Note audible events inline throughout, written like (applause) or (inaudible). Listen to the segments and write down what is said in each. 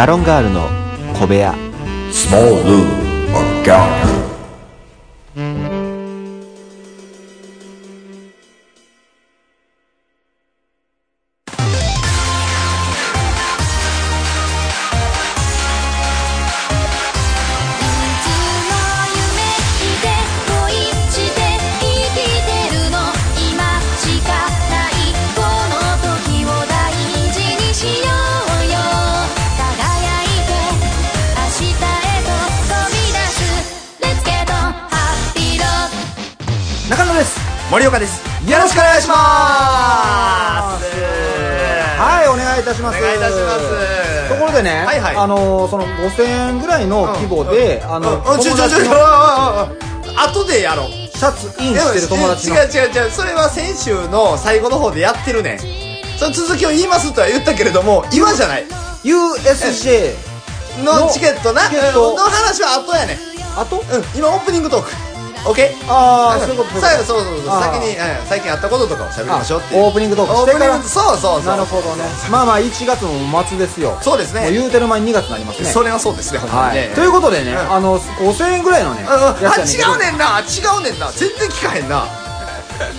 ガロールの。スモールールガールあのうんちょちょちょちょ友達の。後でやろう。シャツインしてる友達の。違う違う違うそれは先週の最後の方でやってるねその続きを言いますとは言ったけれども今じゃない。USJ のチケットな？の話は後やねあとうん今オープニングトーク OK? ああそういうことさそうそうそう。先にうん最近あったこととかを喋りましょうっていう。あオープニングトークしてから。そうそうそうなるほどね。まあまあ1月も末ですよ。そうですね。もう言うてる前に2月になりますね。それはそうですねほんまはい、にねということでね、うん。あの5000円ぐらいのねあ違うねんな。違うねんな。全然聞かへんな。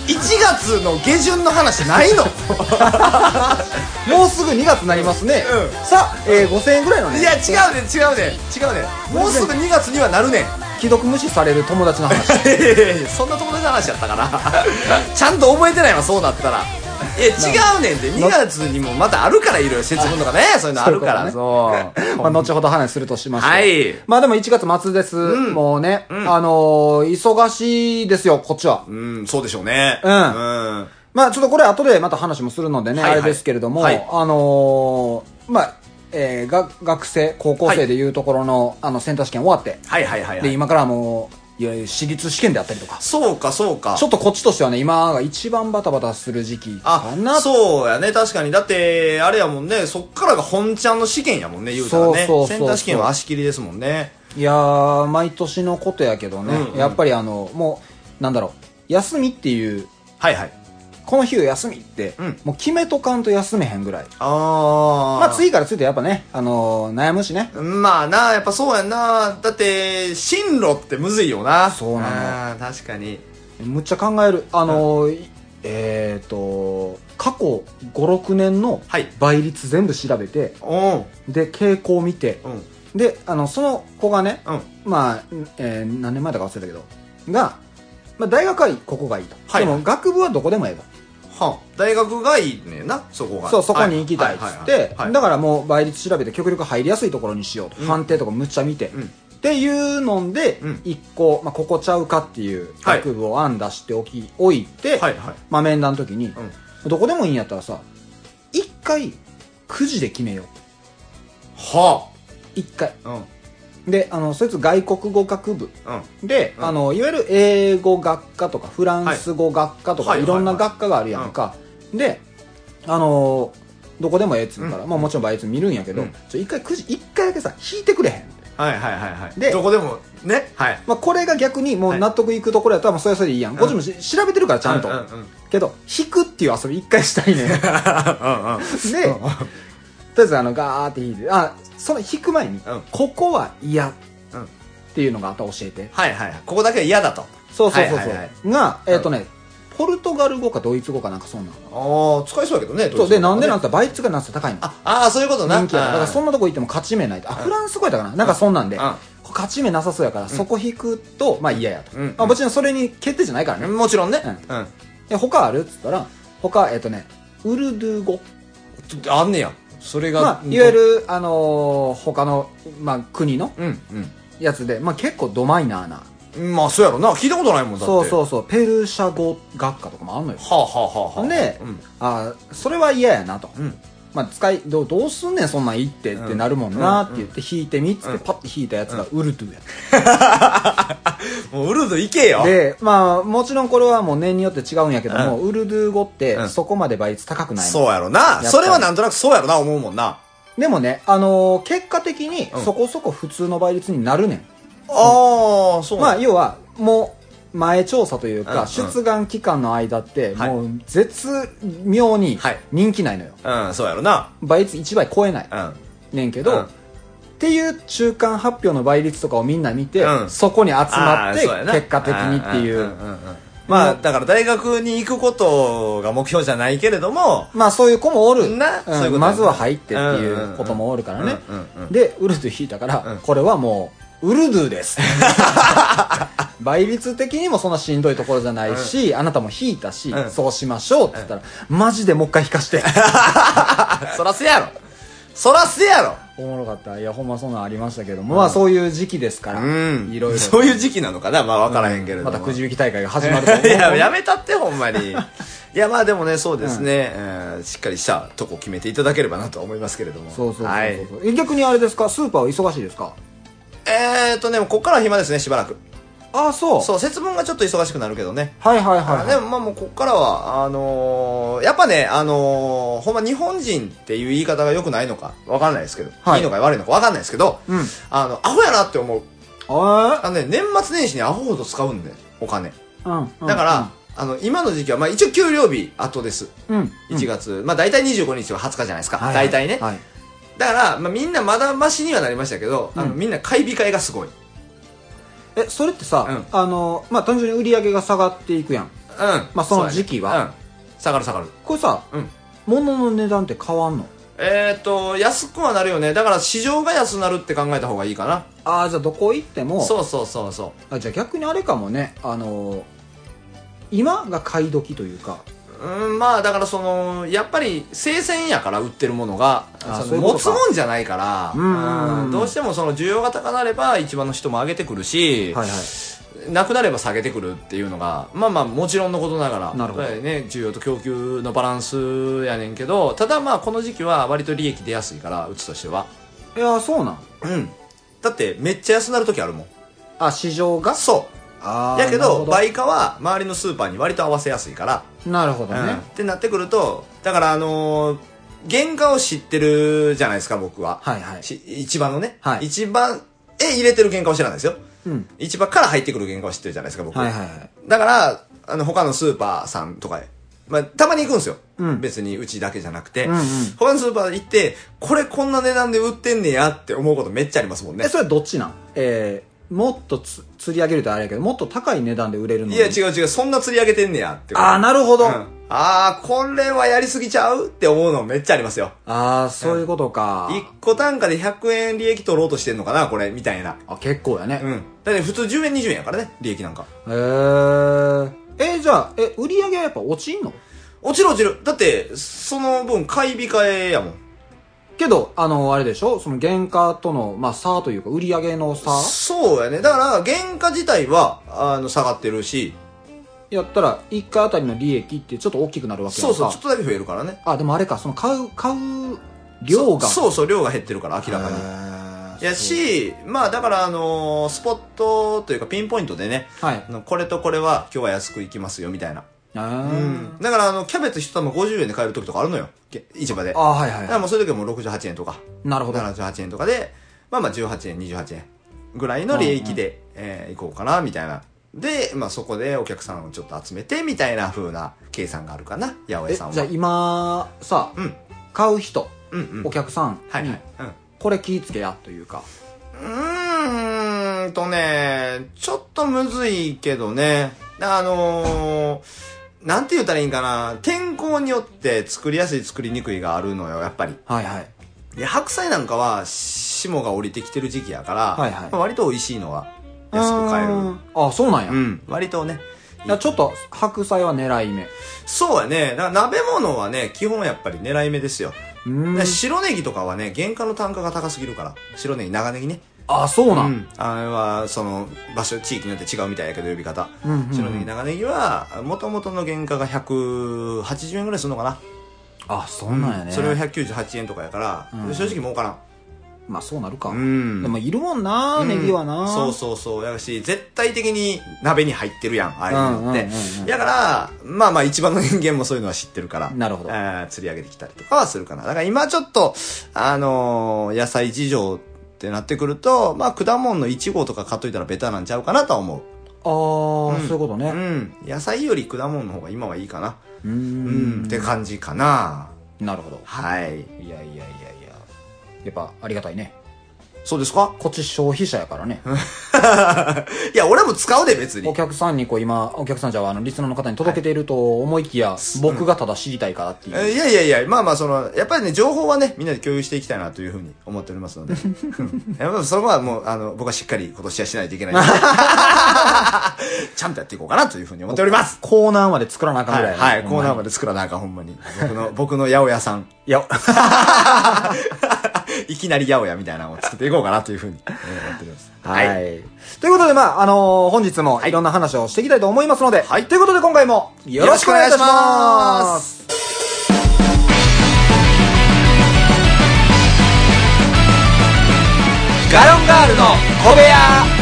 1月の下旬の話ないの。(laughs) もうすぐ2月になりますね、うん。さあ、えー、5000円ぐらいのね。いや違うねん違うねん。違うねん。もうすぐ2月にはなるねん既読無視される友達の話。(laughs) そんな友達の話やったかな。(laughs) ちゃんと覚えてないわそうなったら。いや違うねんって2月にもまたあるからいろいろ節分とかね。(laughs) そういうのあるからそうまあ、後ほど話するとしまして。はい。まあでも1月末です。ん。もうね、ん。あのー忙しいですよ、こっちは。うんそうでしょうね。うん。うん。まあちょっとこれ後でまた話もするのでね、はいはい。あれですけれども、はい。あのーまあ、えーが、学生、高校生でいうところの、あの、センター試験終わって、はいはいはいはで、い今からもう、いわゆる私立試験であったりとか、そうかそうか。ちょっとこっちとしてはね、今が一番バタバタする時期かあなそうやね。確かに。だってあれやもんね。そっからが本ちゃんの試験やもんね言うたらね。そうそうそうそう。センター試験は足切りですもんね。いやー、毎年のことやけどね、うんうん。やっぱりあの、もう、なんだろう、休みっていう、はいはいこの日を休みって、うん。もう決めとかんと休めへんぐらい。ああまあ次からついてやっぱね、あのー悩むしね。まあなやっぱそうやんな。だって進路ってむずいよな。そうなの。確かに。むっちゃ考える。あのーいえっ、と、過去5、6年のはい。倍率全部調べて、おうん。で、傾向を見て、うん。で、あの、その子がね、うん。まあ、えー何年前だか忘れたけど、が、まあ大学はここがいいと。はい。でも学部はどこでもええと。はあ大学がいいねんなそこがそう、そこに行きたいっつってだからもう倍率調べて極力入りやすいところにしようと。うん判定とかむっちゃ見て。うんっていうのでうん、一個、まあ、ここちゃうかっていうはい学部を案出しておき、置いて、はいはいまあ面談の時に、うんどこでもいいんやったらさ、一回、9時で決めよう。は一回。あうんで、あの、そいつ外国語学部。うん。で、うん。あの、いわゆる英語学科とかフランス語学科とか、はいいろんな学科があるやんか。で、あのどこでもええっつうから、うん。まあもちろん倍率見るんやけど、うん。ちょ一回9時、一回だけさ、引いてくれへん。はいはいはいはい。でどこでもねはい。まあこれが逆にもう納得いくところやったらもうそれはそれでいいやん。こっちもし調べてるからちゃんと。うんうんうんけど、引くっていう遊び一回したいねん。(laughs) で、うんうんとりあえずあの、ガーって引いて、あ、その引く前に、うんここは嫌っうんていうのがあったら教えて。はいはいここだけは嫌だとそうそうそうそう。が、えっ、とね、ポルトガル語かドイツ語かなんかそうなの。ああ使いそうやけどねそう、で、なんでなんてて倍率がなんせ高いの？ああーそういうことな人気。だからそんんなとこ行っても勝ち目ないと。あ、フランス語やったかな？なんかそんなんで。勝ち目なさそうやから、そこ引くと、まあ嫌やと。うんまあもちろんそれに決定じゃないからね。もちろんねううんで、他ある？っつったら、他、えっ、とね、ウルドゥー語。あんねやそれがまあ、いわゆる、あのー他の、まあ、国のうんやつで、まあ結構ドマイナーな。うんまあそうやろな。聞いたことないもんだって。そうそうそう、ペルシャ語学科とかもあんのよ。はあはあはあはあ。で、うん。あーそれは嫌やなと。うんまあ、使いどうどうすんねんそんなんいってってなるもんなって言って引いてみっつってうん。パッて引いたやつがウルトゥやもうウルドゥ行けよ。でまあもちろんこれはもう年によって違うんやけどもウルドゥ語ってうん。そこまで倍率高くないの。そうやろな。それはなんとなくそうやろな思うもんな。でもねあのー結果的にうん。そこそこ普通の倍率になるねん。ああそうまあ要はもう前調査というか、うん。うん出願期間の間ってはい。もう絶妙にはい。人気ないのよ、うんそうやろな。倍率1倍超えないうん。ねんけど、うん。っていう中間発表の倍率とかをみんな見て、うん。そこに集まってあーそうやな。結果的にっていう。んんんん。まあだから大学に行くことが目標じゃないけれどもまあそういう子もおる。なそういうことまずは入ってっていうこともおるからね。うんうんうん。でウルドゥ引いたから、うん。これはもうウルドゥです。(laughs) 倍率的にもそんなしんどいところじゃないし、あなたも引いたし、うん。そうしましょうって言ったら、マジでもう一回引かして。(laughs) そらせやろ。そらせやろ。おもろかった。いやほんまそんなんありましたけども、まあそういう時期ですから、うん。いろいろ。そういう時期なのかな。まあ分からへんけれども、またくじ引き大会が始まると思う。(laughs) いややめたってほんまに。いやまあでもねそうですね、えーしっかりしたとこ決めていただければなと思いますけれども。そうそうそうそう、はい、え逆にあれですか？スーパーは忙しいですか？えーっとねこっからは暇ですねしばらく。ああそう。そう節分がちょっと忙しくなるけどね。はいはいはい、はい、でもまあもうこっからはあのーやっぱねあのーほんま日本人っていう言い方が良くないのかわかんないですけど、はい。い、いのか悪いのかわかんないですけど、うん。あのアホやなって思う。ああのね年末年始にアホほど使うんでお金。うんうんだから、あの今の時期はまあ一応給料日後です。うん1月、まあ大体25日は20日じゃないですか、はい。大体ね、はいだから、まあ、みんなまだマシにはなりましたけど、あのうんみんな買い控えがすごい。えそれってさ、うん。あのまあ単純に売り上げが下がっていくやん。うん。まあその時期は。ねうん、下がる下がる。これさ、うん。物の値段って変わんの？えっ、と安くはなるよね。だから市場が安なるって考えた方がいいかな。ああじゃあどこ行っても。そうそうそうそあじゃあ逆にあれかもね。あの今が買い時というかううんまあだからそのやっぱり生鮮やから売ってるものがあその持つもんじゃないから、うんどうしてもその需要が高なれば一番の人も上げてくるし、はいはい。なくなれば下げてくるっていうのがまあまあもちろんのことながら。なるほど。ね、需要と供給のバランスやねんけどただまあこの時期は割と利益出やすいからうちとしては。いやそうなん。うん。だってめっちゃ安なる時あるもん。あ市場が？そうあーやけなるほど。売価は周りのスーパーに割と合わせやすいから、なるほどうん。ね、ってなってくるとだからあのー原価を知ってるじゃないですか僕は、はいはい。し市場のね、はい。市場へ入れてる原価を知らないですよ。うん。市場から入ってくる原価を知ってるじゃないですか僕。はいはいはい。だからあの他のスーパーさんとかへ、まあ、たまに行くんですよ、うん。別にうちだけじゃなくて、うんうん。他のスーパー行ってこれこんな値段で売ってんねやって思うことめっちゃありますもんね。えそれどっちなん？えー、もっとつ釣り上げるとあれやけどもっと高い値段で売れるのいや違う違うそんな釣り上げてんねやってああなるほど、うん。ああこれはやりすぎちゃうって思うのめっちゃありますよ。ああそういうことか、1個単価で100円利益取ろうとしてんのかなこれみたいな。あ結構やね、うん。だって普通10円20円やからね利益なんか。へー。えじゃあえ売り上げはやっぱ落ちんの？落ちる落ちる。だってその分買い控えやもんけどあのあれでしょ？その原価との、まあ、差というか売り上げの差？そうやね。だから原価自体はあの下がってるし。やったら1回あたりの利益ってちょっと大きくなるわけやんか。そうそうちょっとだけ増えるからね。あでもあれかその買う買う量が。そうそう量が減ってるから明らかに。やしまあだからあのースポットというかピンポイントでね。はい。あのこれとこれは今日は安くいきますよみたいなあうーん。だからあのキャベツ一玉50円で買える時とかあるのよ。げ市場で。あはいはいだからもうそういう時はもう68円とか。なるほど。78円とかでまあまあ18円28円ぐらいの利益で、えー行こうかなみたいな。で、まあ、そこでお客さんをちょっと集めてみたいな風な計算があるかな八百え屋さんは。じゃあ今さ、うん。買う人、うんうん。お客さんに、はいはい、うん。これ気ぃつけやというか。うーんとね、ちょっとむずいけどね。あのー、なんて言ったらいいんかな。天候によって作りやすい作りにくいがあるのよ、やっぱり。はいはいで白菜なんかは霜が降りてきてる時期やから、はいはいまあ割と美味しいのは安く買える。うんあそうなんや、うん、割とね。ちょっと白菜は狙い目そうやね。だから鍋物はね、基本やっぱり狙い目ですよ。うんで白ネギとかはね、原価の単価が高すぎるから。白ネギ、長ネギね。あそうなん、うん、あれはその場所地域によって違うみたいやけど呼び方、うんうんうん。白ネギ長ネギはもともとの原価が180円ぐらいするのかな、あそうなんやね、それを198円とかやから、うん。正直儲からん。まあそうなるか、うん。でもいるもんな、ネギはな。そうそうそう。やし絶対的に鍋に入ってるやんああいうのって、うんうんうんうん。だからまあまあ一番の人間もそういうのは知ってるからなるほど。えー釣り上げてきたりとかはするかな。だから今ちょっとあのー野菜事情ってなってくるとまあ果物の1号とか買っといたらベタなんちゃうかなとは思う。ああ、うん。そういうことね。うん、野菜より果物の方が今はいいかな。うん。って感じかな。なるほど。はい。いやいやいやいや。やっぱありがたいねそうですか？こっち消費者やからね。(laughs) いや、俺も使うで、別にお。客さんにこう今、お客さんじゃあ、あの、リスナーの方に届けていると思いきや、僕がただ知りたいからっていう。えいやいやいや、まあまあ、その、やっぱりね、情報はね、みんなで共有していきたいなというふうに思っておりますので。うんやっぱそこはもう、あの、僕はしっかり今年はしないといけない。(laughs) ちゃんとやっていこうかなというふうに思っております。コーナーまで作らなあかんぐらい。はい、はい、コーナーまで。で作らなあかん、ほんまに。僕の、僕の八百屋さん。いや、(laughs) いきなり八百屋みたいなのを作っていこうかなというふうにえー思っております。はい。ということで、まあ、あのー本日もいろんな話をしていきたいと思いますので、はい。ということで今回もよろしくお願いいたします。ガロンガールの小部屋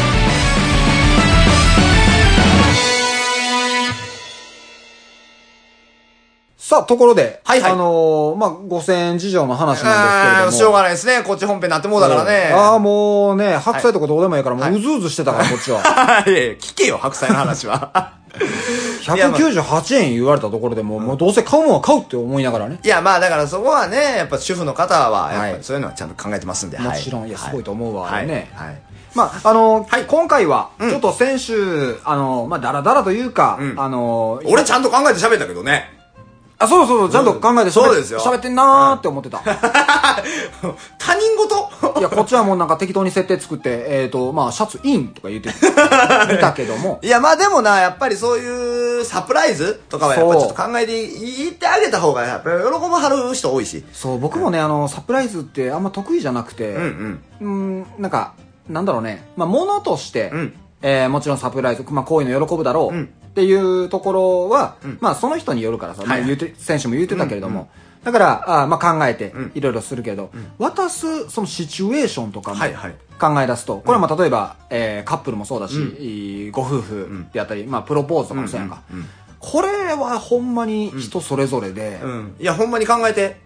さあ、ところで、はいはいあのーまあ、5000円事情の話なんですけれども。しょうがないですね。こっち本編になってもうだからね。ああ、もうね、白菜とかどうでもいいから、もううずうずしてたから、こっちは。は (laughs) い。聞けよ、白菜の話は。(laughs) いやまあ198円言われたところでもう、もうどうせ買うもんは買うって思いながらね。いや、まあだからそこはね、やっぱ主婦の方は、やっぱはいりそういうのはちゃんと考えてますんで。もちろん、いや、すごいと思うわ、あれね。はい。はいまあ、あのーはい今回は、うんちょっと先週、あのーまあ、だらだらというか、うんあのー俺ちゃんと考えて喋ったけどね。あ、そうそうそう、ちゃんと考えて喋そうですよ。喋ってんなーって思ってた。他人事いや、こっちはもうなんか適当に設定作って、えっ、と、まあ、シャツインとか言って、(laughs) 見たけども、いや、まあでもな、やっぱりそういうサプライズとかはやっぱりちょっと考えて言ってあげた方が、やっぱり喜ばはる人多いし。そう、僕もね、あの、サプライズってあんま得意じゃなくて、うんうん。うん、なんか、なんだろうね、まあ、ものとして、うん。えーもちろんサプライズ、まあ、こういうの喜ぶだろう、うんっていうところは、んまあ、その人によるからさ、まあはい言うて、選手も言ってたけれども、だから、あーまあ、考えてん、いろいろするけど、渡す、そのシチュエーションとかもはいはい考え出すと、これはまあ、例えば、えーカップルもそうだし、ご夫婦であったり、まあ、プロポーズとかもそうやんか。うんうんうんこれはほんまに人それぞれで、うん。いや、ほんまに考えて。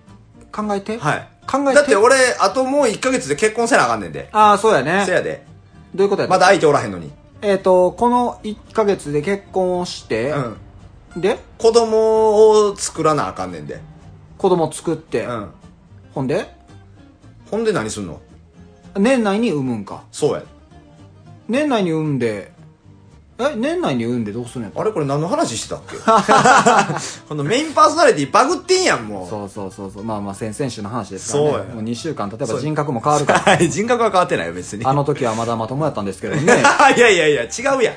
考えて、はい。考えて？だって俺、あともう1ヶ月で結婚せなあかんねんで。ああ、そうやね。せやで。どういうことやまだ相手おらへんのに。えっ、と、この1ヶ月で結婚をして、うん。で、子供を作らなあかんねんで。子供作って、うん。ほんで、ほんで何すんの？年内に産むんか。そうや。年内に産んで、え、年内に産んでどうするんやった？あれこれ何の話してたっけ？(laughs) このメインパーソナリティバグってんやん、もう。そうそうそうそう。まあまあ先々週の話ですからね。そうやもう2週間経てそうば人格も変わるから。はい、人格は変わってないよ、別に。あの時はまだまともやったんですけどね。(laughs) いやいやいや、違うやん。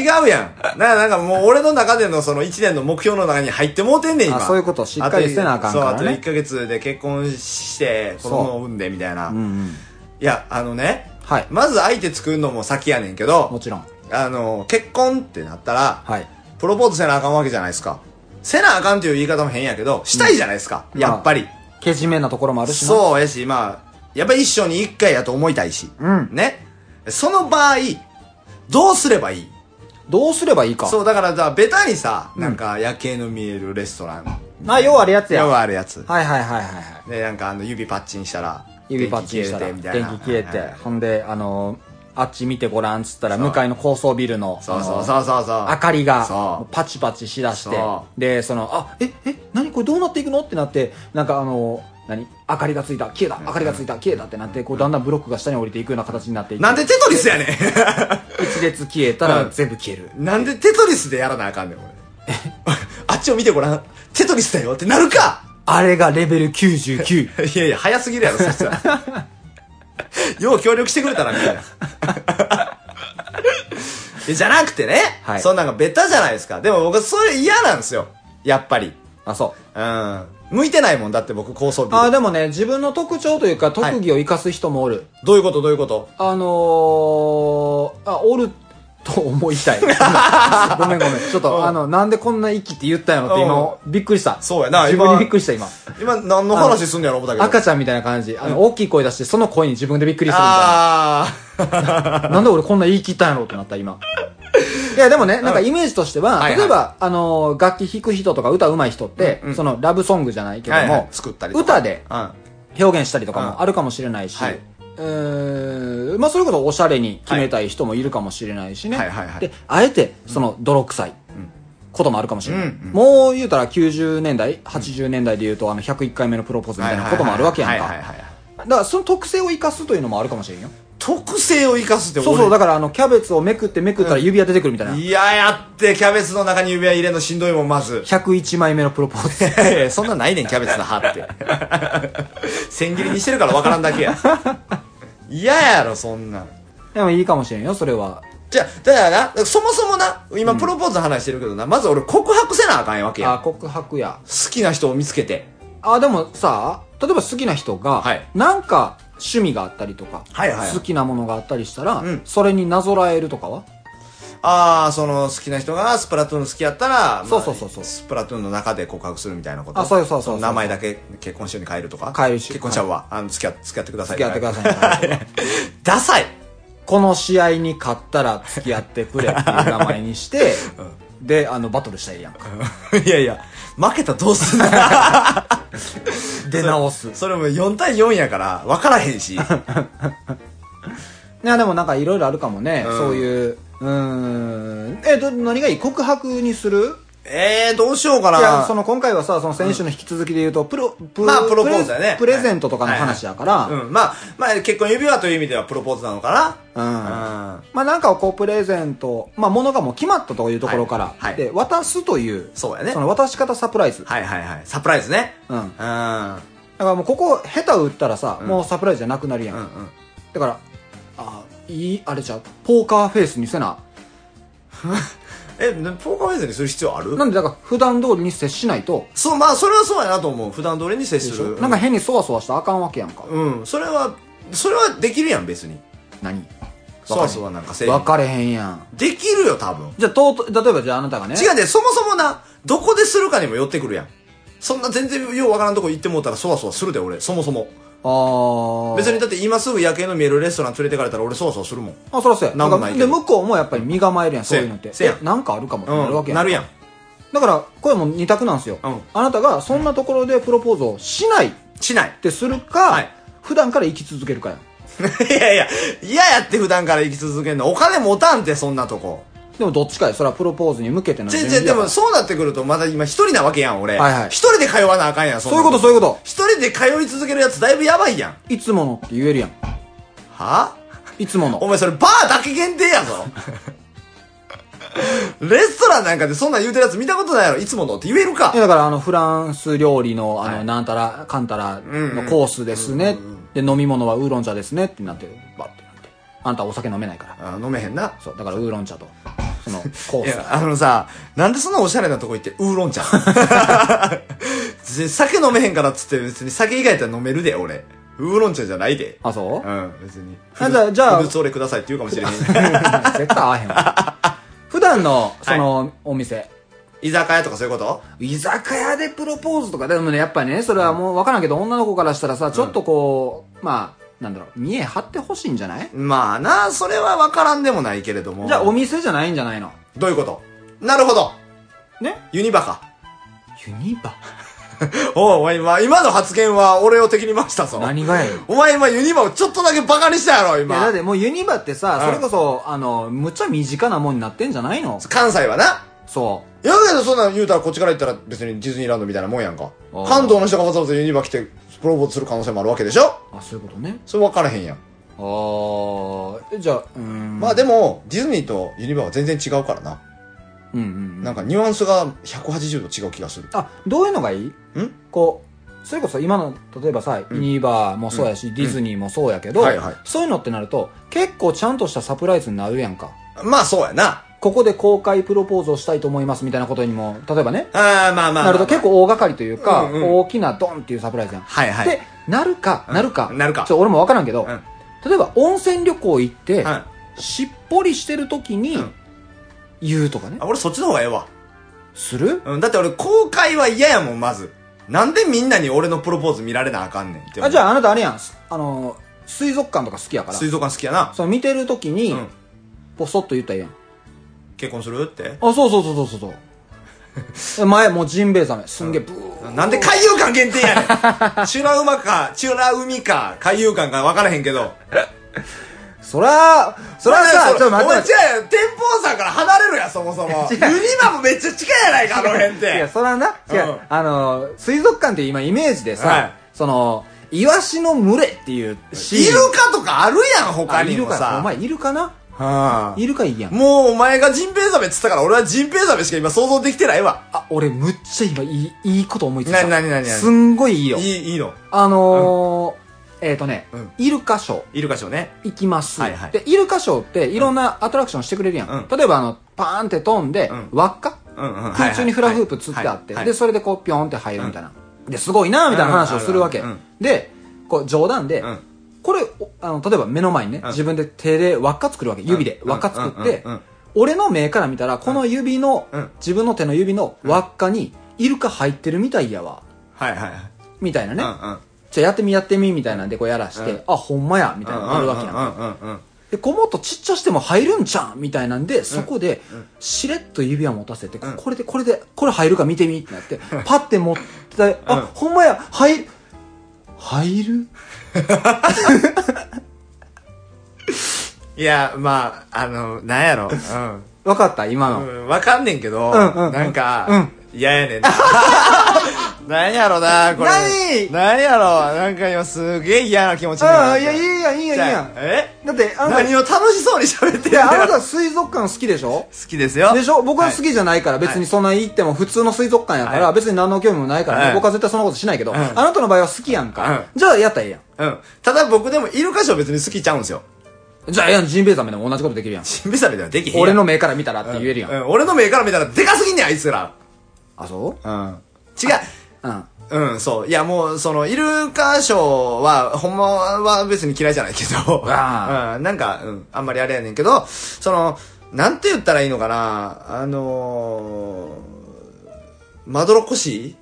違うやん。ななんかもう俺の中でのその1年の目標の中に入ってもうてんねん、今。あそういうことしっかりせなあかんからねそう、あと1ヶ月で結婚して、子供を産んでみたいな。うんうん。いや、あのね、はい。まず相手作るのも先やねんけど、もちろん。あの、結婚ってなったら、はい。プロポーズせなあかんわけじゃないですか。せなあかんっていう言い方も変やけど、したいじゃないですか。やっぱり。けじめなところもあるしな。そうやし、まあ、やっぱり一生に一回やと思いたいし。うんね。その場合、どうすればいい？どうすればいいか。そう、だから、じゃあ、ベタにさ、なんか、夜景の見えるレストラン。あ、要はあるやつや。要ははあるやつ。いはいはいはいはい。で、なんか、あの、指パッチンしたら、指パッチンしたら電気消えてほんであのーあっち見てごらんっつったら向かいの高層ビルのそうそうあのーそうそう。そう。明かりがパチパチしだしてそでそのあええ何これどうなっていくの？ってなってなんかあのー何？明かりがついた。消えた。明かりがついた。消えたってなってこうだんだんブロックが下に降りていくような形になっていなんでテトリスやね一列消えたらうん。全部消える、んなんでテトリスでやらなあかんねん、俺。あっちを見てごらん。テトリスだよってなるか！あれがレベル99いやいや、早すぎるやろ、そしたら。(laughs) (laughs) よう協力してくれたな、みたいな。(laughs) えじゃなくてね、はいそんなんがベタじゃないですか。でも僕はそれ嫌なんですよ。やっぱり。あそううん。向いてないもんだって僕高層ビル。あでもね自分の特徴というか特技を生かす人もおる、どういうことどういうこと？あのー、あ、おると思いたい。(laughs) ごめんごめん。ちょっと、うんあの、なんでこんな息って言ったんやろって今、びっくりした。そうやな自分今にびっくりした、今。今何の話すんのやろ思ったけど。赤ちゃんみたいな感じ。あの、大きい声出して、その声に自分でびっくりするみたあいな。(laughs) なんで俺こんな言い切ったんやろってなった、今。いや、でもね、なんかイメージとしては、例えば、あの、楽器弾く人とか歌うまい人って、その、ラブソングじゃないけあ。ども。歌でうん。表現したりとかうんもあるかもしれないし、はいえーまあそれこそおしゃれに決めたい人もいるかもしれないしね。はいはいはい。で、あえて、その泥臭い。こともあるかもしれない。うん。うん。もう言うたら90年代、80年代で言うとあの101回目のプロポーズみたいなこともあるわけやんか。だからその特性を生かすというのもあるかもしれんよ。特性を生かすってそうそう。だかからあのキャベツをめくってめくったら指輪出てくるみたいな、いややってキャベツの中に指輪入れるのしんどいもんまず。101枚目のプロポーズ。(laughs) そんなんないねんキャベツの葉って。千切りにしてるから分からんだけや嫌やろそんなん。でもいいかもしれんよそれは。じゃあだからなそもそもな今プロポーズの話してるけどな、まず俺告白せなあかんわけや。あ告白や。好きな人を見つけて。あでもさ例えば好きな人が、はい。なんか趣味があったりとか、はいはいはい。好きなものがあったりしたら、うん。それになぞらえるとかは？ああその好きな人がスプラトゥーン好きやったら、まあそうそうそう。そうスプラトゥーンの中で告白するみたいなこと。あそうそうそうそうの名前だけ結婚しように変えるとか？変えるし。結婚しちゃうわ、あの付き合付き合ってください。付き合ってください。ね (laughs) ダサい！この試合に勝ったら付き合ってくれっていう名前にして、(laughs) であのバトルしたらいいやんか。(laughs) いやいや。負けたらどうすんの？出直す。それも4対4やから分からへんし。いやでもなんかいろいろあるかもね、うん。そういううーんえど何がいい告白にする？えー、どうしようかないやその今回はさその先週の引き続きで言うとプロプまあプロポーズだよねプレプレゼントとかの話やから、うん、まあ、まあ、結婚指輪という意味ではプロポーズなのかうんな。まあなんかこうプレゼント、まあ物がもう決まったというところから、はいはいで、渡すという、そうやねその渡し方サプライズ。はいはいはい。サプライズね。うん。うん。だからもうここ下手打ったらさ、もうサプライズじゃなくなるやん。うんうん。だから、あいい、あれじゃう、ポーカーフェイスにせな。(laughs) え、なポーカーフェイスにする必要ある？なんでだから普段通りに接しないと、そう、まあ、それはそうやなと思う。普段通りに接する。なんか変にそわそわしたらあかんわけやんか。うん。それは、それはできるやん、別に。何？そわそわなんかせえ分かれへんやん。できるよ、多分。じゃあ、とうと、例えばじゃああなたがね。違うで、そもそもな、どこでするかにも寄ってくるやん。そんな全然ようわからんとこ行ってもうたらそわそわするで、俺。そもそも。あー。別にだって今すぐ夜景の見えるレストラン連れてかれたら俺そわそわするもん。あ、そらそうや。なんもないけどで、向こうもやっぱり身構えるやん、そういうのって。せやなんかあるかもってなるわけやん。なるやん。だから、これも二択なんですよ。うんあなたがそんなところでプロポーズをしないっしない。てするか、はい普段から生き続けるかや。(laughs) いやいや、嫌やって普段から生き続けんの。お金持たんって、そんなとこ。でもどっちかや。それはプロポーズに向けての全然、でもそうなってくると、まだ今一人なわけやん、俺。はいはい一人で通わなあかんやん、そういうこと、そういうこと。一人で通い続けるやつだいぶやばいやん。いつものって言えるやん。は？いつもの。お前それバーだけ限定やぞ。(laughs) レストランなんかでそんなん言うてるやつ見たことないやろ。いつものって言えるかい。やだからあのフランス料理のあの、はいなんたらかんたらのコースですね、で飲み物はウーロン茶ですねってなってバッてなってあんたお酒飲めないからあ飲めへんな。そうだからウーロン茶といや、あのさ、なんでそんなおしゃれなとこ行ってウーロン茶。(laughs) 酒飲めへんからっつって別に酒以外やったら飲めるで、俺。ウーロン茶じゃないで。あそう？うん、別に。あじゃあじゃあ。フルーツオレくださいって言うかもしれへん。(laughs) 絶対合わへんわ。普段のその、お店。居酒屋とかそういうこと？居酒屋でプロポーズとか。でもねやっぱりねそれはもう分からんけど、女の子からしたらさちょっとこう、まあなんだろう見え張ってほしいんじゃない？まあな、それは分からんでもないけれども。じゃあお店じゃないんじゃないの？どういうこと？なるほど。ね？ユニバか。ユニバ？(laughs) おい、お前今、今の発言は俺を敵に回したぞ。何がや？よお前今ユニバをちょっとだけバカにしたやろ、いやだ今っ。てもうユニバってさ、うんそれこそあのむっちゃ身近なもんになってんじゃないの？関西はな。そういやけどそんなん言うたらこっちから言ったら別にディズニーランドみたいなもんやんか関東の人がわざわざユニバ来てプロポーズする可能性もあるわけでしょ？あそういうことね。それ分からへんやん、あー。えじゃあうーん。まあでもディズニーとユニバは全然違うからな、うんうんうん。なんかニュアンスが180度違う気がする。あどういうのがいい？ん？こうそれこそ今の例えばさ、ユニバもそうやし、ディズニーもそうやけど、はいはい。そういうのってなると結構ちゃんとしたサプライズになるやんか。まあそうやなここで公開プロポーズをしたいと思いますみたいなことにも例えばね。ああまあまあなると結構大掛かりというか、大きなドンっていうサプライズやん。はいはい。でなるか、なるか。なるか。ちょ俺も分からんけど、うん。例えば温泉旅行行って、はしっぽりしてる時にうん。言うとかね。あ、俺そっちの方がええわ、する？うん、だって俺公開は嫌やもんまず。なんでみんなに俺のプロポーズ見られなあかんねんってあじゃあああなたあれやん。あの水族館とか好きやから。水族館好きやな。その見てる時に、うん。ポソッと言ったらええやん結婚するって？あそうそうそうそうそう。(laughs) 前もうジンベエザメすんげえブー。なんで海遊館限定やねん。(laughs) チュラ馬か、チュラ海か、海遊館か分からへんけど。そらそらさちょっと待って。違うよ。天保山から離れろや、そもそも。(laughs) ユニバもめっちゃ近いやないか、あの辺っいやて。そらなあの水族館って今イメージでさ、はい。そのイワシの群れっていうシーン。イルカとかあるやん、他あいるかにもさ。お前いるかな？はあ。いるかいいやん。もうお前がジンベエザメっつったから俺はジンベエザメしか今想像できてないわ。あ俺むっちゃ今いいいいこと思いついた。なになになにすんごいいいよ。いい、いいの？あのー、えっ、ー、とね、うん。イルカショー。イルカショーね。行きます、はいはい。でイルカショーっていろんなアトラクションしてくれるやん、うん。例えばあのパーンって飛んで、うん。輪っか？うんうん。空中にフラフープつってあって、はいでそれでこうピョンって入るみたいな、ですごいなみたいな話をするわけ、でこう冗談で、うんこれおあの例えば目の前にね、うん。自分で手で輪っか作るわけ。指でうん。輪っか作って、俺の目から見たらこの指の、うん。自分の手の指の輪っかにイルカ入ってるみたいやわ。はいはいはい。みたいなね。じゃあやってみやってみみたいなんでこうやらして、うんあほんまやみたいなのあるわけやん。でこうもっとちっちゃしても入るんちゃうんみたいなんでそこでうん。しれっと指輪持たせて、うん。これでこれでこれ入るか見てみってなって (laughs) パッて持ってうん。あほんまや入る入る？(laughs) いや、まあ、あの、なんやろ。うん。わかった今の、うん、わかんねんけど、うんうんうんなんか、うん嫌やねんな。(laughs) なんやろな、これ。何？なんやろ、なんか今すげえ嫌な気持ちになる。ああいやいいやんいいやんいいや。んえ？だって何を楽しそうに喋ってんあな好た水族館好きでしょ？きですよ。でしょ？僕は好き。きじゃないから別にそんな行っても普通の水族館やからはい。別に何の興味もないから僕は絶対そんなことしないけどうんあなたの場合は好きやんか。うじゃあやったらええやん。うん。ただ僕でもイルカショー別に好きちゃうんですよ。じゃあええやんジンベエザメでも同じことできるやん。シンベサメではできへん。俺の目から見たらって言えるやん、俺の目から見たらでかすぎんねん、あいつら。あそう？ん。違う。うん。う。うん、そう。いや、もう、その、イルカショーは、ほんまは別に嫌いじゃないけど、あうん、なんか、うん、あんまりあれやねんけど、その、なんて言ったらいいのかな、あのー、まどろっこしい？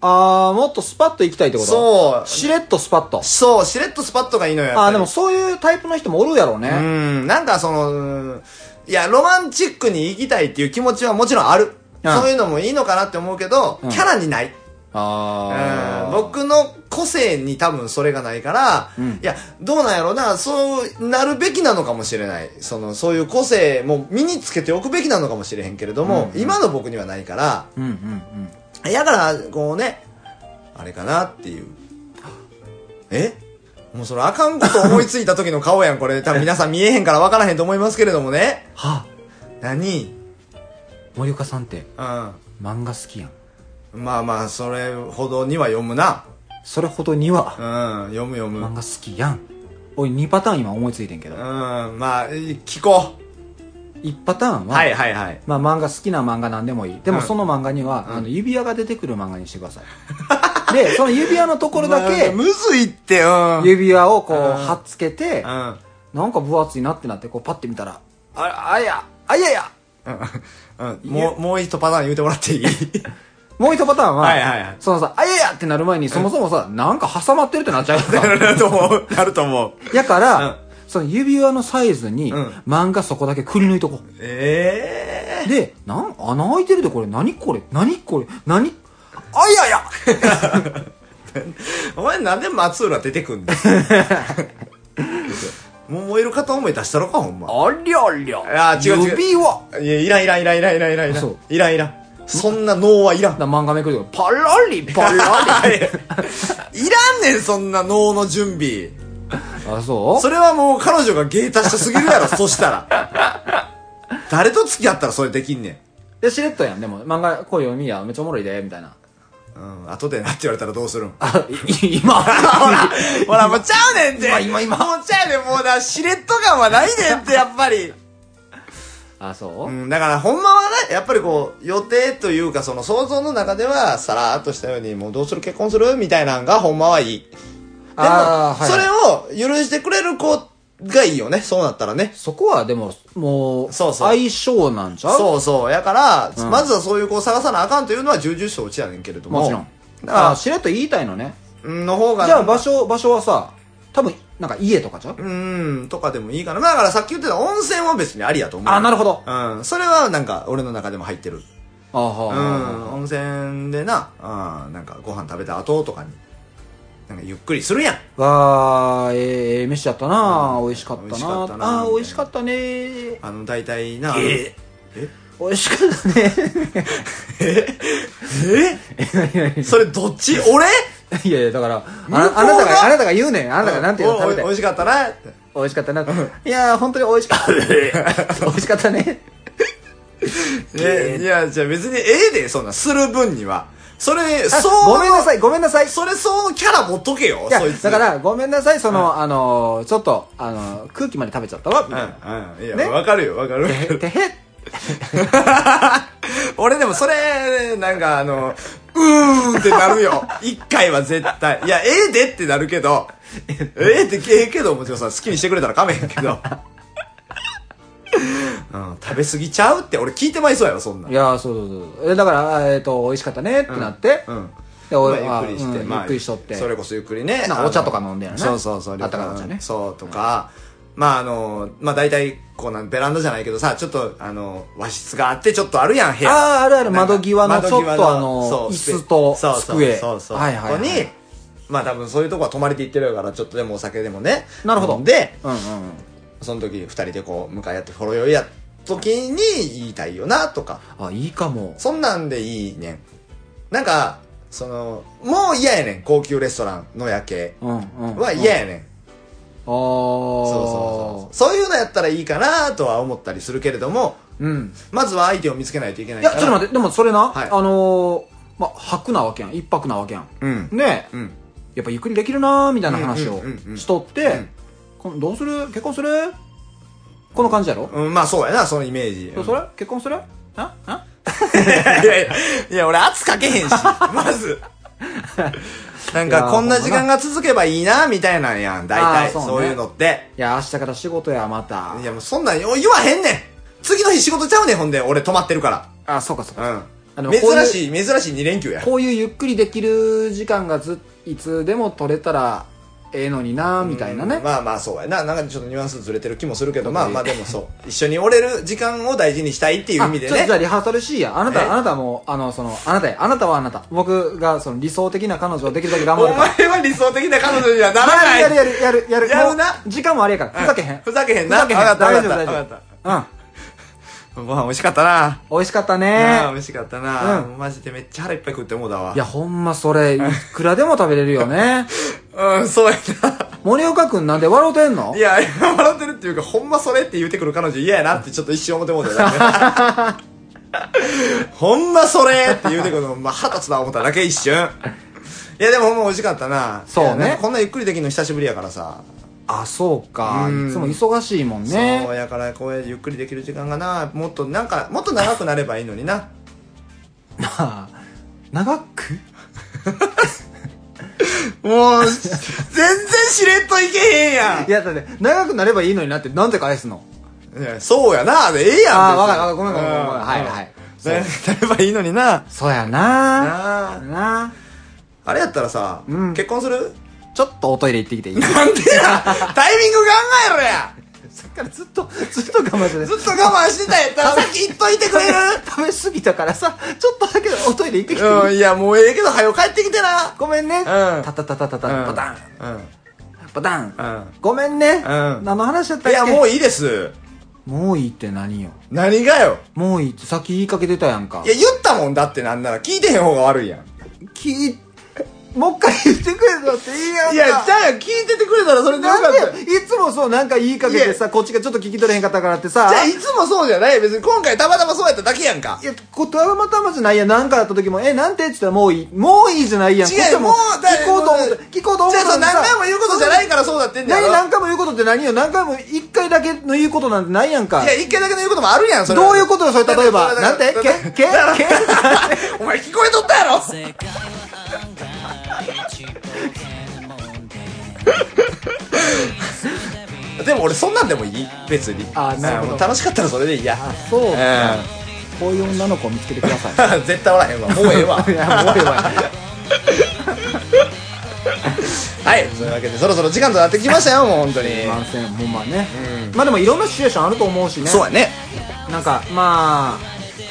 あーもっとスパッと行きたいってこと？そう。しれっとスパッと。そう、しれっとスパッとがいいのよ、あーでもそういうタイプの人もおるやろうね、うん、なんかその、うんいや、ロマンチックに行きたいっていう気持ちはもちろんある。うん。そういうのもいいのかなって思うけど、うん。キャラにない。あうん。僕の個性に多分それがないから、うん。いや、どうなんやろうな、そうなるべきなのかもしれない。その、そういう個性も身につけておくべきなのかもしれへんけれども、うんうん。今の僕にはないから、うんうんうん。やから、こうね、あれかなっていう。え？もうそれあかんこと思いついた時の顔やん、これ。多分皆さん見えへんから分からへんと思いますけれどもね。は何？森岡さんってう漫画好きやんん。まあまあ、それほどには読むな。それほどには？うん、読む読む。漫画好きやんおい2パターン今思いついてんけどうん、まあ、聞こ1パターンう。は、はいはいはい。まあ漫画好きな漫画なんでもいいでもうんその漫画には、あの指輪が出てくる漫画にしてください (laughs) でその指輪のところだけむずいって、うん。うん。指輪をこううん貼っつけてうん。なんか分厚いなってなってこうパッて見たらああやあややうん。もう、もう一パターン言うてもらっていい？(laughs) もう一パターンは、はいはいはい。そのさ、あややってなる前に、そもそもさ、なんか挟まってるってなっちゃうから。なると思う。なると思う。やから、うん。その指輪のサイズに、うん。漫画そこだけくり抜いとこう。ええで、なん、穴開いてるでこれ、何これ？何これ？何？あやや。(laughs) お前なんで松浦出てくんねん。(laughs) もう燃えるかと思い出したろか、ほんま。ありゃりゃ。いや違う違う指輪いや、いらんいらんいらんいらんいらんいらんい。いらんいらん。そんな脳はいらん。だ漫画めくると、パラリ、パラ (laughs) いらんねん、そんな脳の準備。リ。あ、そう？それはもう彼女が芸達者すぎるやろ、(laughs) そしたら。誰と付き合ったらそれできんねん。で、しれっとやん。でも、漫画、こう読みや、めっちゃおもろいで、みたいな。うん、後でなって言われたらどうするん？(laughs) あ、い今。ほら、もうちゃうねんって。今今今。もうちゃうねん、もうな、しれっと感はないねんって、やっぱり。あ、そう？うん、だから、ほんまはね、やっぱりこう、予定というか、その想像の中では、さらーっとしたように、もうどうする？結婚する？みたいなんが、ほんまはいい。でも、あーはい。それを許してくれる子がいいよね、そうなったらね。そこは、でも、もう、そうそう相性なんちゃう？そうそう。やから、うんまずはそういう子を探さなあかんというのは重々承知やねんけれども。もちろん。だかあ、しれっと言いたいのね。ら、の方が。じゃあ場所、場所はさ、多分、なんか家とかちゃう？うーん、とかでもいいかな。まあだからさっき言ってた温泉は別にありやと思う。あなるほどうん。それはなんか俺の中でも入ってる。あはうん。温泉でな、うん、なんかご飯食べた後とかに、なんかゆっくりするやん。あ。わあ、えー、ええ飯やったな、うん。美味しかったな。ったな。あー美味しかったね。あの、大体な、ええ？美味しかったね。(laughs) え？それどっち？俺？いやいやだからああなたがあなたが言うねん。あなたがなんていうの？食べて。美味しかったな。美味しかったな。いやー本当に美味しかった。(laughs) 美味しかったね。えいやじゃあ別にええでそんな。する分にはそれあそうごめんなさいごめんなさい。それそうキャラ持っとけよいやそいつ。だからごめんなさいその、あのーちょっとあのー空気まで食べちゃったわ。みたいな、うんうん。いやね。わかるよわかる。てへてへ。(laughs) 俺でもそれなんかあのうーんってなるよ。一回は絶対。いやええでってなるけど。ええってええけどもちろんさ好きにしてくれたらかめへんけどうん、食べ過ぎちゃうって俺聞いてまいそうやろそんな。んいやーそうそうそう。えだからあえっ、と美味しかったねってなって、うんでおまあゆっくりして、まああうんゆっくりしとって。それこそゆっくりね。お茶とか飲んでやなそうそうそうあったかいお茶ね。そうとか、まああのまあ大体こうなんベランダじゃないけどさちょっとあの和室があってちょっとあるやん部屋。あーあるある。窓際のちょっとあの椅子とそうそう机そうそう。はいはいはいここにまあ多分そういうとこは泊まりで行ってるからちょっとでもお酒でもね。なるほど。で。うんうんその時二人でこう向かい合ってほろ酔いや時に言いたいよなとか。あいいかも。そんなんでいいねん。なんかそのもう嫌やねん高級レストランの夜景。うんうん。は嫌やねん、ああそうそうそうそう。いうのやったらいいかなとは思ったりするけれどもうん。まずは相手を見つけないといけないいやちょっと待ってでもそれな、はい。あのー、まあ泊なわけやん。一泊なわけやん。うん。ねえ、うん。やっぱゆっくりできるなーみたいな話をうんうんうんうんしとって、どうする？結婚する？この感じやろ、うん、まあそうやなそのイメージ。それ？結婚する？あ？あ？(laughs) いやいやいや俺圧かけへんし (laughs) まず。なんいやかこんな時間が続けばいいなみたいなんやん大体あーそうね。そういうのって。いや明日から仕事やまた。いやもうそんなん言わへんねん。次の日仕事ちゃうねんほんで俺泊まってるかあそうかそうか、らうん。いう珍しい珍しい2連休や。こういうゆっくりできる時間がずいつでも取れたらええのになーみたいなね、まあまあそうやな。なんかちょっとニュアンスずれてる気もするけどまあまあでもそう。一緒におれる時間を大事にしたいっていう意味でね。あちょっとじゃあリハーサルしいや。あなえ？たあなたはもうあのそのあなたや。あなたはあなた。僕がその理想的な彼女をできるだけ頑張おるから。前は理想的な彼女にはならない。やるやるやるやる。やるな。時間もあれやからふざけへん。ふざけへんな。ふざけへん。大丈夫大丈夫。うん。たご飯美味しかったな。美味しかったね。美味しかったな、うん。マジでめっちゃ腹いっぱい食ってもうだわ。いやほんまそれいくらでも食べれるよね。(laughs) うんそうや森岡君なんで笑うてんの？ないや笑ってるっていうかほんまそれって言うてくる彼女嫌やなってちょっと一瞬思ってもうただけ (laughs) ほんまそれって言うてくるの、まあ、腹立つな思っただけ一瞬。いやでもほんま美味しかったな。そうね。いやなんかこんなゆっくりできるの久しぶりやからさあそうか。うん。いつも忙しいもんね。そうやからこうやってゆっくりできる時間がなもっとなんかもっと長くなればいいのにな。(laughs) まあ長く？(laughs) もう全然しれっといけへんやん。(laughs) いやだって長くなればいいのになってなんで返すの？いやそうやな。でええやんあー別にわかるわかる。ごめんごめんごめんうん。はいはい。なればいいのにな。そうやな。なあ。なあれやったらさ、うん。結婚する？ちょっとおトイレ行ってきていい？なんでや。タイミング考えろや。さっきからずっとずっと我慢しててずっと我慢してたんやったらさっき言っといてくれる？食べ過ぎたからさちょっとだけおトイレ行ってきていい、うんいやもうええけど早く帰ってきてな。ごめんね、ん。タタタタタタうんパタン。うん。パタン、うん。ごめんね、ん。何の話だったっけ？いやもういいです。もういいって何よ？何がよ？もういいってさっき言いかけてたやんか。いや言ったもんだってなんなら聞いてへん方が悪いやん。聞いもう一回言ってくれたっていいやんか。いやじゃあ聞いててくれたらそれでよかったでいつもそうなんか言いかけてさこっちがちょっと聞き取れへんかったからってさ。じゃあいつもそうじゃない。別に今回たまたまそうやっただけやんか。いや、こたまたまじゃないやん。なんかあった時も、え、なんてって言ったらもういい。もういいじゃないやん。違うもうだ聞こうと思って、聞こうと思ってじゃあそう何回も言うことじゃないからそうだってんだ何よ何回も言うことって何よ。何回も一回だけの言うことなんてないやんか。い。や一回だけの言うこともあるやんそれは。どういうことよ、それ、例えば。だなんて？だけけけお前聞こえとったやろ (laughs) でも俺そんなんでもいい。別に。あなるほど。もう楽しかったらそれでいいや。あ、そううか。こういう女の子を見つけてください。ん (laughs) 絶対おらへんわ。(laughs) もうええわ。いや、もうええわ。はいそういうわけでそろそろ時間となってきましたよもう本当に。万戦、ほんまね。まあでもいろんなシチュエーションあると思うしね。そうやね。なんか、ま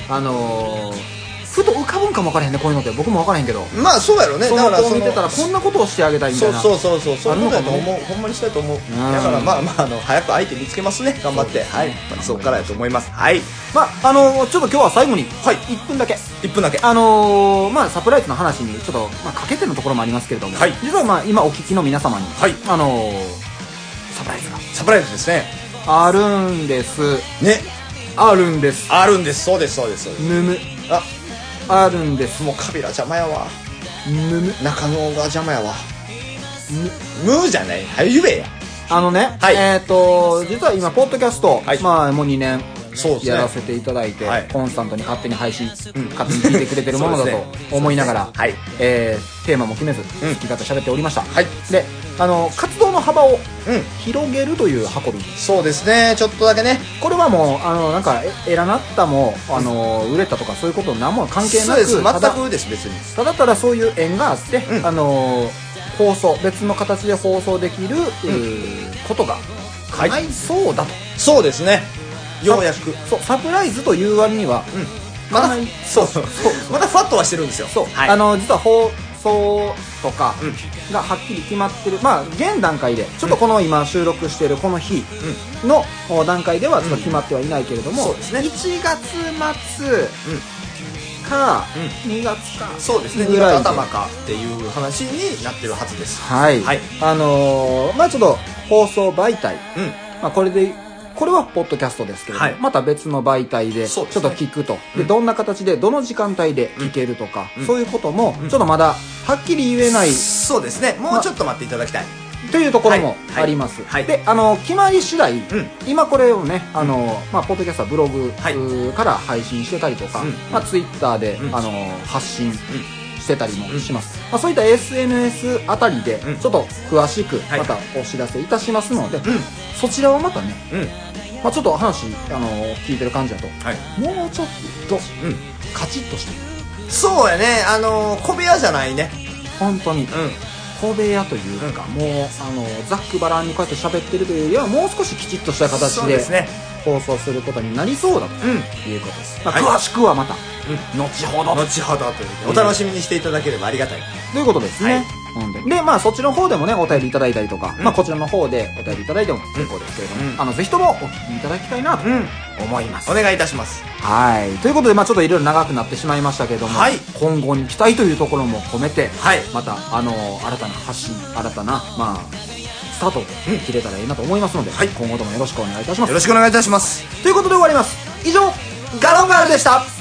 あ、あのー、ふと浮かぶんかもわからへんねこういうのって。僕もわからへんけど。まあそうやろね。そだからそのの子を見てたらこんなことをしてあげたいみたいな。そうそうそう。そう。そういうことやと思うほんまにそうやと思う。ん。だからまあまああの早く相手見つけますね。頑張って。はい。そこからやと思います。はい。まああのちょっと今日は最後に、はい。1分だけ。1分だけ。あのーまあサプライズの話にちょっと、まあ、かけてのところもありますけれども、はい。実はまあ今お聞きの皆様に、はい。あのーサプライズが。サプライズですね。あるんです。ね。あるんです。あるんです。そうですそうですそうです。むむ。ああるんです。もうカビラ邪魔やわ。むむ。中野が邪魔やわ。ムーじゃない。はい言えや。あのね、はい。えっ、と実は今ポッドキャスト、はい。まあもう2年やらせていただいて、はい。コンスタントに勝手に配信、ん。勝手に聞いてくれてるものだと思いながら、ねはい。えーテーマも決めず、ん。好き勝手喋っておりました、はい。であの活動の幅をうん。広げるという運び。そうですね。ちょっとだけね。これはもうあのなんかえエラなったもあの売れたとかそういうこと何も関係なくそうです。ただ全くです別に。ただただそういう縁があって、うん。あの放送別の形で放送できる、ことがはい。叶いそうだと、そうですねようやく。そうサプライズという割には、うん。まだそうそうまだふわっとはしてるんですよ。そう、はい。あの実は放送とかうん。がはっきり決まってる。まあ現段階でちょっとこの今収録しているこの日のお段階ではちょっと決まってはいないけれども、そうですね。1月末か2月かそうですね。2ぐらいで。月頭かっていう話になってるはずです。はい、はい。あのーまあちょっと放送媒体、うん。まあ、これでこれはポッドキャストですけれども、はい。また別の媒体でちょっとそうですね。聞くと、でうん。どんな形でどの時間帯で聞けるとか、うん。そういうこともちょっとまだはっきり言えない。そうですね。もうちょっと待っていただきたい。というところもはい。あります、はい。であの決まり次第、ん。今これをねあの、まあ、ポッドキャストはブログ、はい。うーから配信してたりとか、うん。まあ、ツイッターで、うん。あの発信してたりもします、まあ、そういった SNS あたりでうん。ちょっと詳しくはい。またお知らせいたしますので、うん。そちらはまたね、うん。まあ、ちょっと話あの聞いてる感じだと。はい。もうちょっとうん。カチッとして。そうやね。あの小部屋じゃないね。本当に。うん。小部屋というか、もうあのざっくばらんにこうやって喋ってるというよりはもう少しきちっとした形で放送することになりそうだとうん。いうことです、まあ、はい詳しくはまた、う後ほど。後ほどというお楽しみにしていただければありがたい。ということですね、うんで。でまあそっちの方でもねお便りいただいたりとか、うん。まあこちらの方でお便りいただいても結構ですけれども、うん。あのぜひともお聞きいただきたいなとうん。思います、お願いいたします。はい。ということでまあちょっといろいろ長くなってしまいましたけれども、はい。今後に期待というところも込めて、はい。またあの新たな発信新たなまあスタートを切れたらいいなと思いますので、はい。今後ともよろしくお願いいたします。よろしくお願いいたします。ということで終わります。以上ガロンガールでした